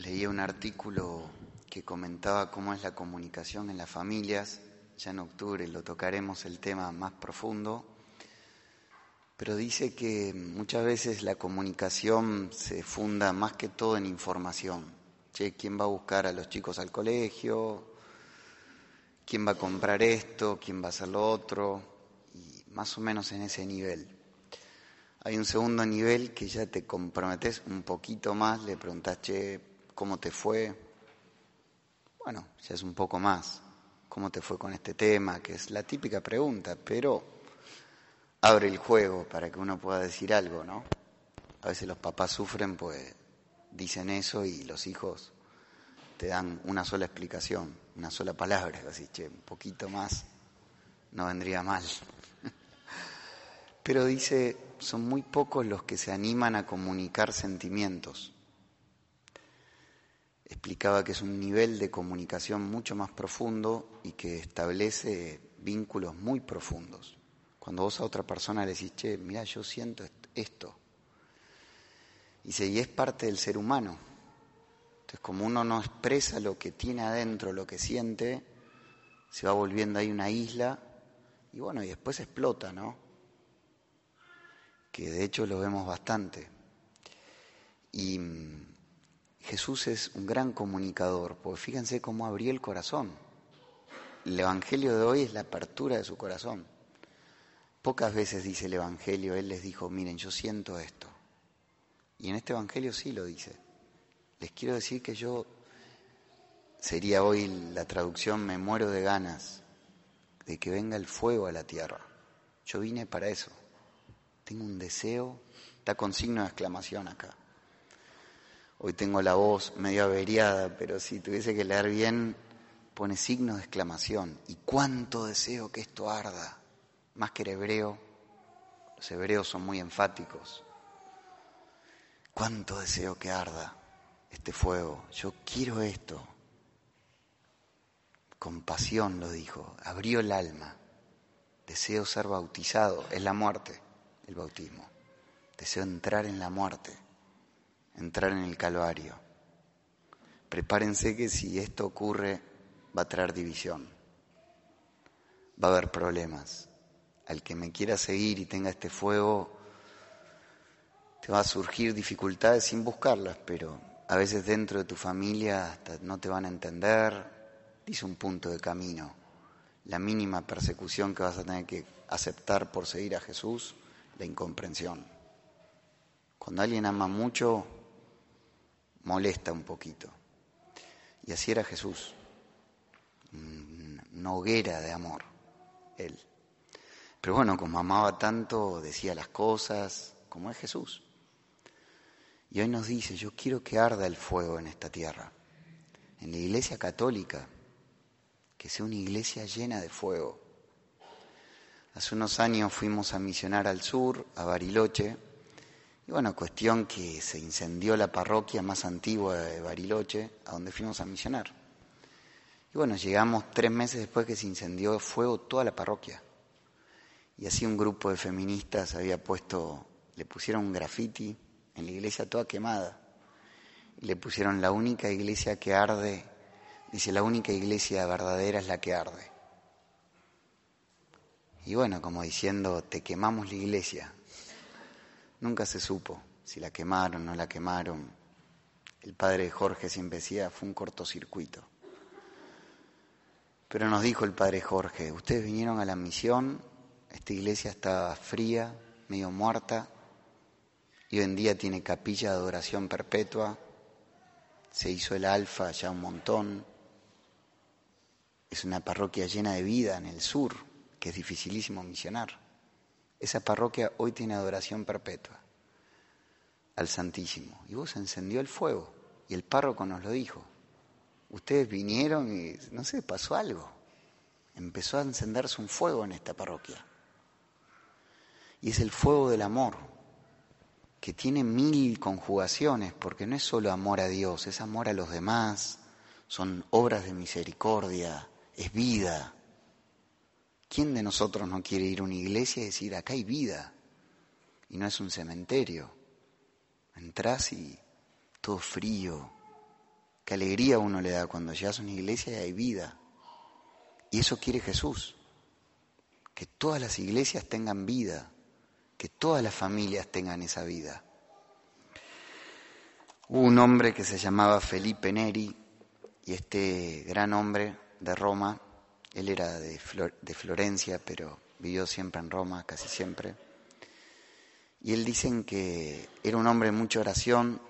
leía un artículo que comentaba cómo es la comunicación en las familias. Ya en octubre lo tocaremos el tema más profundo. Pero dice que muchas veces la comunicación se funda más que todo en información. Che, ¿quién va a buscar a los chicos al colegio? ¿Quién va a comprar esto? ¿Quién va a hacer lo otro? Y más o menos en ese nivel. Hay un segundo nivel que ya te comprometes un poquito más, le preguntas, che, ¿cómo te fue? Bueno, ya es un poco más. ¿Cómo te fue con este tema? Que es la típica pregunta, pero abre el juego para que uno pueda decir algo, ¿no? A veces los papás sufren, pues dicen eso y los hijos te dan una sola explicación, una sola palabra, así, che, un poquito más no vendría mal. Pero dice, son muy pocos los que se animan a comunicar sentimientos. Explicaba que es un nivel de comunicación mucho más profundo y que establece vínculos muy profundos. Cuando vos a otra persona le decís, che, mira, yo siento esto. Y, se, y es parte del ser humano. Entonces, como uno no expresa lo que tiene adentro, lo que siente, se va volviendo ahí una isla y bueno, y después explota, ¿no? Que de hecho lo vemos bastante. Y mm, Jesús es un gran comunicador, porque fíjense cómo abrió el corazón. El Evangelio de hoy es la apertura de su corazón. Pocas veces dice el Evangelio, Él les dijo, miren, yo siento esto. Y en este Evangelio sí lo dice. Les quiero decir que yo, sería hoy la traducción, me muero de ganas de que venga el fuego a la tierra. Yo vine para eso. Tengo un deseo, está con signo de exclamación acá. Hoy tengo la voz medio averiada, pero si tuviese que leer bien, pone signo de exclamación. Y cuánto deseo que esto arda más que el hebreo, los hebreos son muy enfáticos. Cuánto deseo que arda este fuego. Yo quiero esto. Con pasión lo dijo, abrió el alma. Deseo ser bautizado, es la muerte, el bautismo. Deseo entrar en la muerte, entrar en el Calvario. Prepárense que si esto ocurre va a traer división, va a haber problemas, al que me quiera seguir y tenga este fuego, te va a surgir dificultades sin buscarlas, pero a veces dentro de tu familia hasta no te van a entender, dice un punto de camino. La mínima persecución que vas a tener que aceptar por seguir a Jesús, la incomprensión. Cuando alguien ama mucho, molesta un poquito. Y así era Jesús, una hoguera de amor, Él. Pero bueno, como amaba tanto, decía las cosas, como es Jesús. Y hoy nos dice, yo quiero que arda el fuego en esta tierra. En la iglesia católica, que sea una iglesia llena de fuego. Hace unos años fuimos a misionar al sur, a Bariloche, y bueno, cuestión que se incendió la parroquia más antigua de Bariloche, a donde fuimos a misionar. Y bueno, llegamos tres meses después que se incendió fuego toda la parroquia. Y así un grupo de feministas había puesto, le pusieron un graffiti en la iglesia toda quemada. Y le pusieron la única iglesia que arde, dice la única iglesia verdadera es la que arde. Y bueno, como diciendo, te quemamos la iglesia. Nunca se supo si la quemaron o no la quemaron. El padre Jorge siempre decía, fue un cortocircuito. Pero nos dijo el padre Jorge, ustedes vinieron a la misión esta iglesia estaba fría, medio muerta, y hoy en día tiene capilla de adoración perpetua, se hizo el alfa ya un montón, es una parroquia llena de vida en el sur, que es dificilísimo misionar. Esa parroquia hoy tiene adoración perpetua al Santísimo. Y vos encendió el fuego y el párroco nos lo dijo. Ustedes vinieron y, no sé, pasó algo. Empezó a encenderse un fuego en esta parroquia. Y es el fuego del amor, que tiene mil conjugaciones, porque no es solo amor a Dios, es amor a los demás, son obras de misericordia, es vida. ¿Quién de nosotros no quiere ir a una iglesia y decir, acá hay vida? Y no es un cementerio. Entrás y todo frío, qué alegría uno le da cuando llegas a una iglesia y hay vida. Y eso quiere Jesús, que todas las iglesias tengan vida, que todas las familias tengan esa vida. Hubo un hombre que se llamaba Felipe Neri y este gran hombre de Roma, él era de, Florencia, pero vivió siempre en Roma, casi siempre. Y él dicen que era un hombre de mucha oración,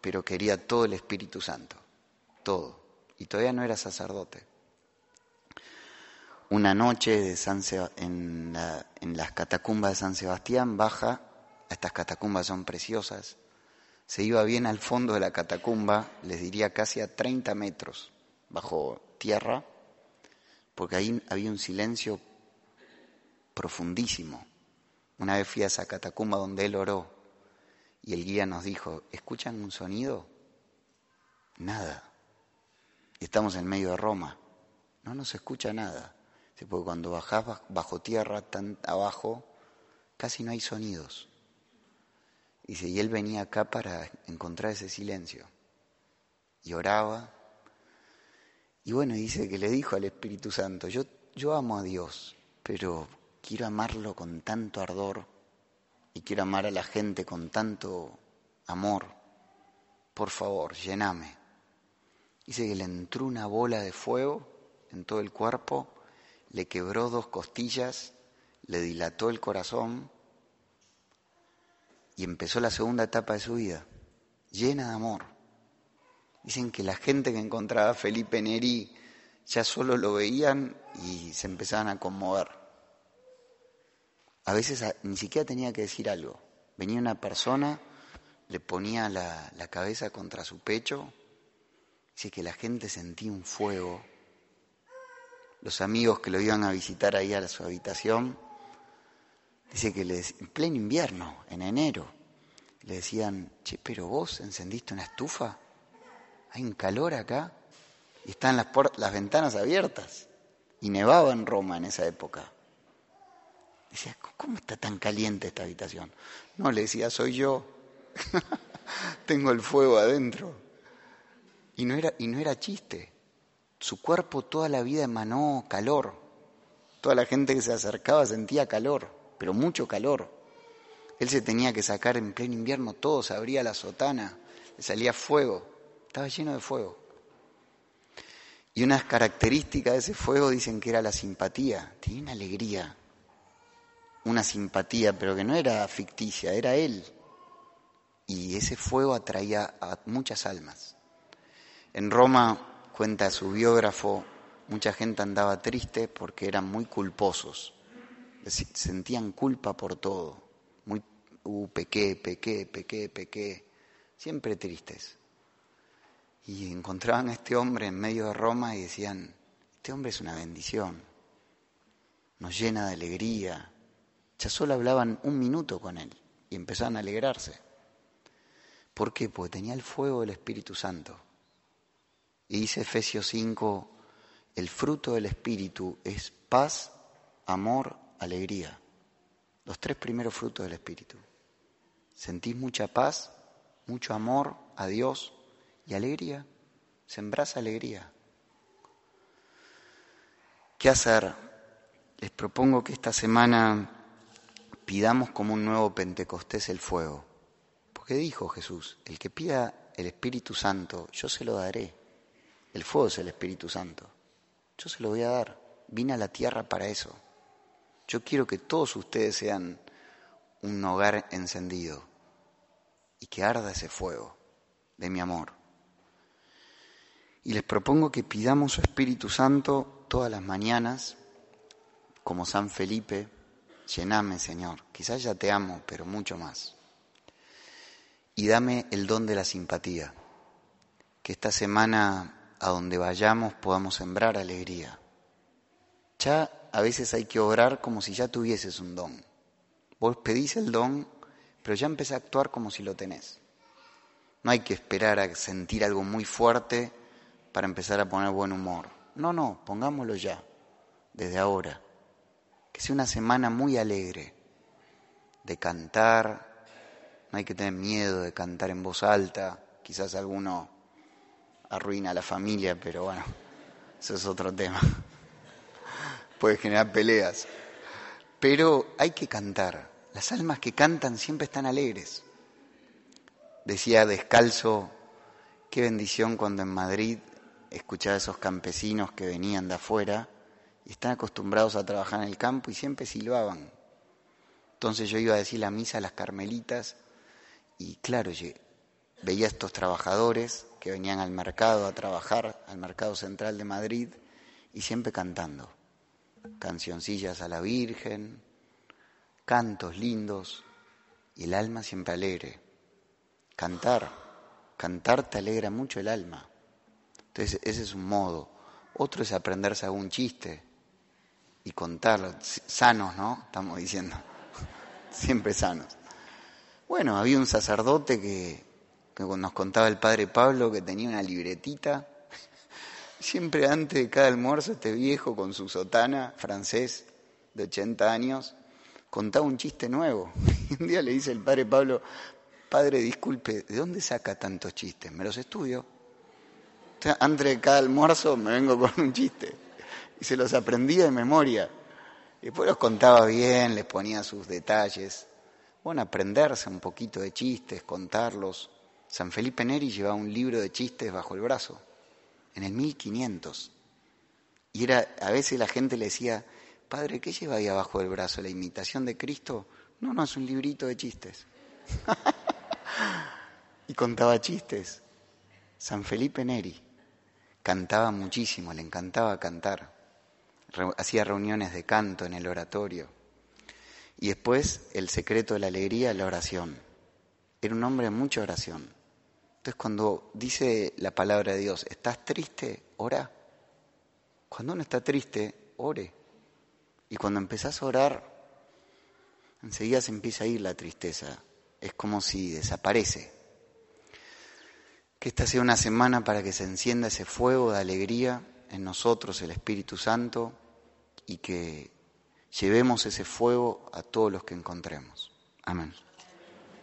pero quería todo el Espíritu Santo, todo. Y todavía no era sacerdote. Una noche en, en las catacumbas de San Sebastián baja, estas catacumbas son preciosas, se iba bien al fondo de la catacumba, les diría casi a 30 metros bajo tierra, porque ahí había un silencio profundísimo. Una vez fui a esa catacumba donde él oró y el guía nos dijo, ¿escuchan un sonido? Nada. Estamos en medio de Roma. No nos escucha nada. Porque cuando bajás bajo tierra, tan abajo, casi no hay sonidos. Dice, y él venía acá para encontrar ese silencio. Y oraba. Y bueno, dice que le dijo al Espíritu Santo, yo, yo amo a Dios, pero quiero amarlo con tanto ardor y quiero amar a la gente con tanto amor. Por favor, llename. Dice que le entró una bola de fuego en todo el cuerpo, le quebró dos costillas, le dilató el corazón y empezó la segunda etapa de su vida, llena de amor. Dicen que la gente que encontraba a Felipe Neri ya solo lo veían y se empezaban a conmover. A veces ni siquiera tenía que decir algo. Venía una persona, le ponía la, cabeza contra su pecho, dice que la gente sentía un fuego. Los amigos que lo iban a visitar ahí a su habitación Dice que en pleno invierno, en enero, le decían, che, pero vos encendiste una estufa, hay un calor acá, y están las, las ventanas abiertas. Y nevaba en Roma en esa época. Decía, ¿cómo está tan caliente esta habitación? No, le decía, soy yo. Tengo el fuego adentro. Y no, era, y no era chiste. Su cuerpo toda la vida emanó calor. Toda la gente que se acercaba sentía calor pero mucho calor. Él se tenía que sacar en pleno invierno todo, se abría la sotana, le salía fuego, estaba lleno de fuego. Y unas características de ese fuego dicen que era la simpatía, tenía una alegría, una simpatía, pero que no era ficticia, era él. Y ese fuego atraía a muchas almas. En Roma, cuenta su biógrafo, mucha gente andaba triste porque eran muy culposos sentían culpa por todo, muy, uh, pequé, pequé, pequé, pequé, siempre tristes. Y encontraban a este hombre en medio de Roma y decían, este hombre es una bendición, nos llena de alegría. Ya solo hablaban un minuto con él y empezaban a alegrarse. ¿Por qué? Porque tenía el fuego del Espíritu Santo. Y dice Efesios 5, el fruto del Espíritu es paz, amor, alegría. Los tres primeros frutos del Espíritu. Sentís mucha paz, mucho amor a Dios y alegría. Sembrás alegría. ¿Qué hacer? Les propongo que esta semana pidamos como un nuevo Pentecostés el fuego. Porque dijo Jesús, el que pida el Espíritu Santo, yo se lo daré. El fuego es el Espíritu Santo. Yo se lo voy a dar. Vine a la tierra para eso. Yo quiero que todos ustedes sean un hogar encendido y que arda ese fuego de mi amor. Y les propongo que pidamos su Espíritu Santo todas las mañanas, como San Felipe, llename Señor, quizás ya te amo, pero mucho más. Y dame el don de la simpatía, que esta semana a donde vayamos podamos sembrar alegría. Ya a veces hay que obrar como si ya tuvieses un don. Vos pedís el don, pero ya empecé a actuar como si lo tenés. No hay que esperar a sentir algo muy fuerte para empezar a poner buen humor. No, no, pongámoslo ya, desde ahora. Que sea una semana muy alegre de cantar. No hay que tener miedo de cantar en voz alta. Quizás alguno arruina a la familia, pero bueno, eso es otro tema. Puede generar peleas. Pero hay que cantar. Las almas que cantan siempre están alegres. Decía Descalzo, qué bendición cuando en Madrid escuchaba a esos campesinos que venían de afuera y están acostumbrados a trabajar en el campo y siempre silbaban. Entonces yo iba a decir la misa a las carmelitas y claro, veía a estos trabajadores que venían al mercado a trabajar, al mercado central de Madrid, y siempre cantando. Cancioncillas a la Virgen, cantos lindos, y el alma siempre alegre. Cantar, cantar te alegra mucho el alma. Entonces ese es un modo. Otro es aprenderse algún chiste y contarlo, sanos, ¿no? Estamos diciendo, siempre sanos. Bueno, había un sacerdote que, nos contaba el padre Pablo que tenía una libretita. Siempre antes de cada almuerzo este viejo con su sotana francés de 80 años contaba un chiste nuevo. Y un día le dice el padre Pablo, padre, disculpe, ¿de dónde saca tantos chistes? Me los estudio. Antes de cada almuerzo me vengo con un chiste. Y se los aprendía de memoria. Y después los contaba bien, les ponía sus detalles bueno, aprenderse un poquito de chistes, contarlos. San Felipe Neri llevaba un libro de chistes bajo el brazo, en el 1500. Y era, a veces la gente le decía, padre, ¿qué lleva ahí abajo del brazo? ¿La imitación de Cristo? No, no, es un librito de chistes. y contaba chistes. San Felipe Neri cantaba muchísimo, le encantaba cantar. hacía reuniones de canto en el oratorio. Y después el secreto de la alegría, la oración. Era un hombre de mucha oración. Entonces cuando dice la palabra de Dios, ¿estás triste? Ora. Cuando uno está triste, ore. Y cuando empezás a orar, enseguida se empieza a ir la tristeza. Es como si desaparece. Que esta sea una semana para que se encienda ese fuego de alegría en nosotros, el Espíritu Santo, y que llevemos ese fuego a todos los que encontremos. Amén.